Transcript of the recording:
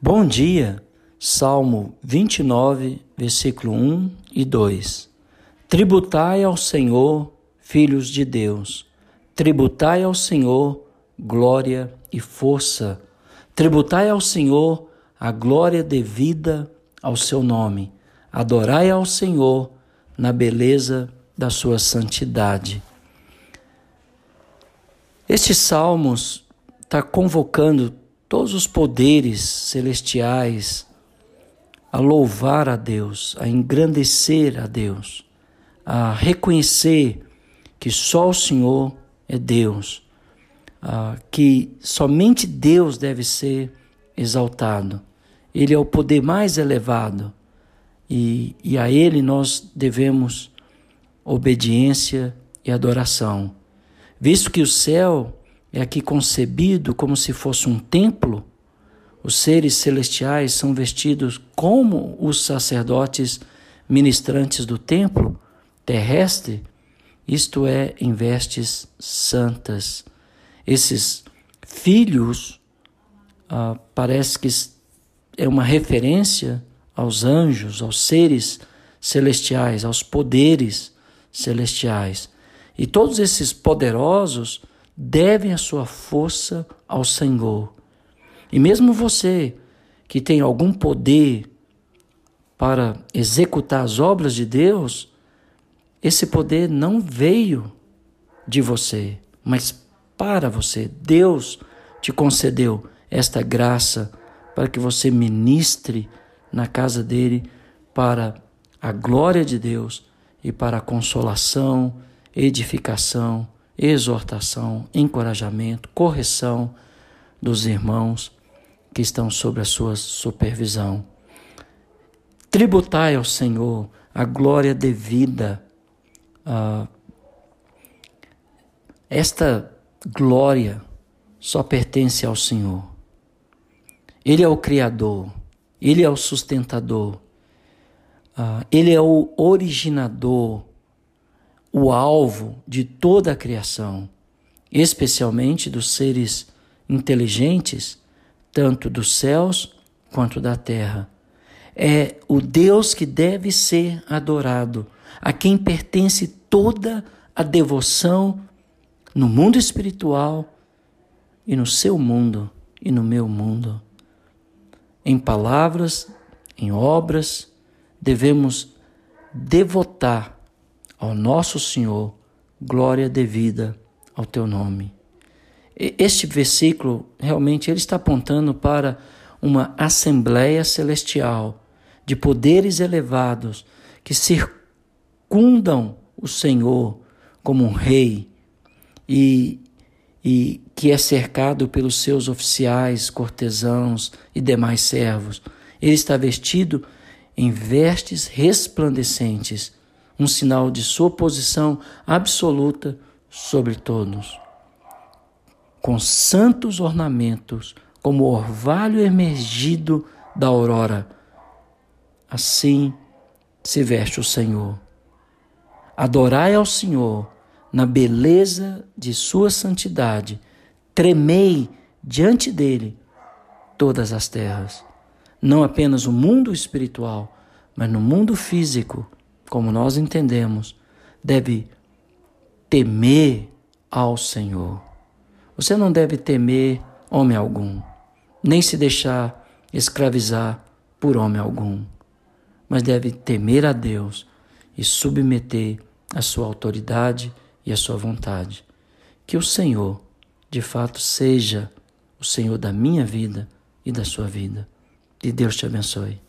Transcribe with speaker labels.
Speaker 1: Bom dia, Salmo 29, versículo 1 e 2. Tributai ao Senhor, filhos de Deus, tributai ao Senhor glória e força, tributai ao Senhor a glória devida ao seu nome, adorai ao Senhor na beleza da sua santidade. Estes salmos está convocando todos os poderes celestiais a louvar a Deus, a engrandecer a Deus, a reconhecer que só o Senhor é Deus, que somente Deus deve ser exaltado. Ele é o poder mais elevado e, e a Ele nós devemos obediência e adoração. Visto que o céu é aqui concebido como se fosse um templo. Os seres celestiais são vestidos como os sacerdotes ministrantes do templo terrestre, isto é, em vestes santas. Esses filhos, ah, parece que é uma referência aos anjos, aos seres celestiais, aos poderes celestiais. E todos esses poderosos devem a sua força ao Senhor. E mesmo você que tem algum poder para executar as obras de Deus, esse poder não veio de você, mas para você. Deus te concedeu esta graça para que você ministre na casa dele para a glória de Deus e para a consolação, edificação exortação, encorajamento, correção dos irmãos que estão sob a sua supervisão. Tributai ao Senhor a glória devida. Uh, esta glória só pertence ao Senhor. Ele é o Criador, Ele é o sustentador, uh, Ele é o originador o alvo de toda a criação, especialmente dos seres inteligentes, tanto dos céus quanto da terra. É o Deus que deve ser adorado, a quem pertence toda a devoção no mundo espiritual e no seu mundo e no meu mundo. Em palavras, em obras, devemos devotar ao nosso Senhor, glória devida ao teu nome. Este versículo realmente ele está apontando para uma assembleia celestial de poderes elevados que circundam o Senhor como um rei e, e que é cercado pelos seus oficiais, cortesãos e demais servos. Ele está vestido em vestes resplandecentes um sinal de sua posição absoluta sobre todos. Com santos ornamentos, como o orvalho emergido da aurora, assim se veste o Senhor. Adorai ao Senhor na beleza de sua santidade, tremei diante dele todas as terras. Não apenas o mundo espiritual, mas no mundo físico como nós entendemos, deve temer ao Senhor. Você não deve temer homem algum, nem se deixar escravizar por homem algum, mas deve temer a Deus e submeter a sua autoridade e a sua vontade. Que o Senhor, de fato, seja o Senhor da minha vida e da sua vida. E Deus te abençoe.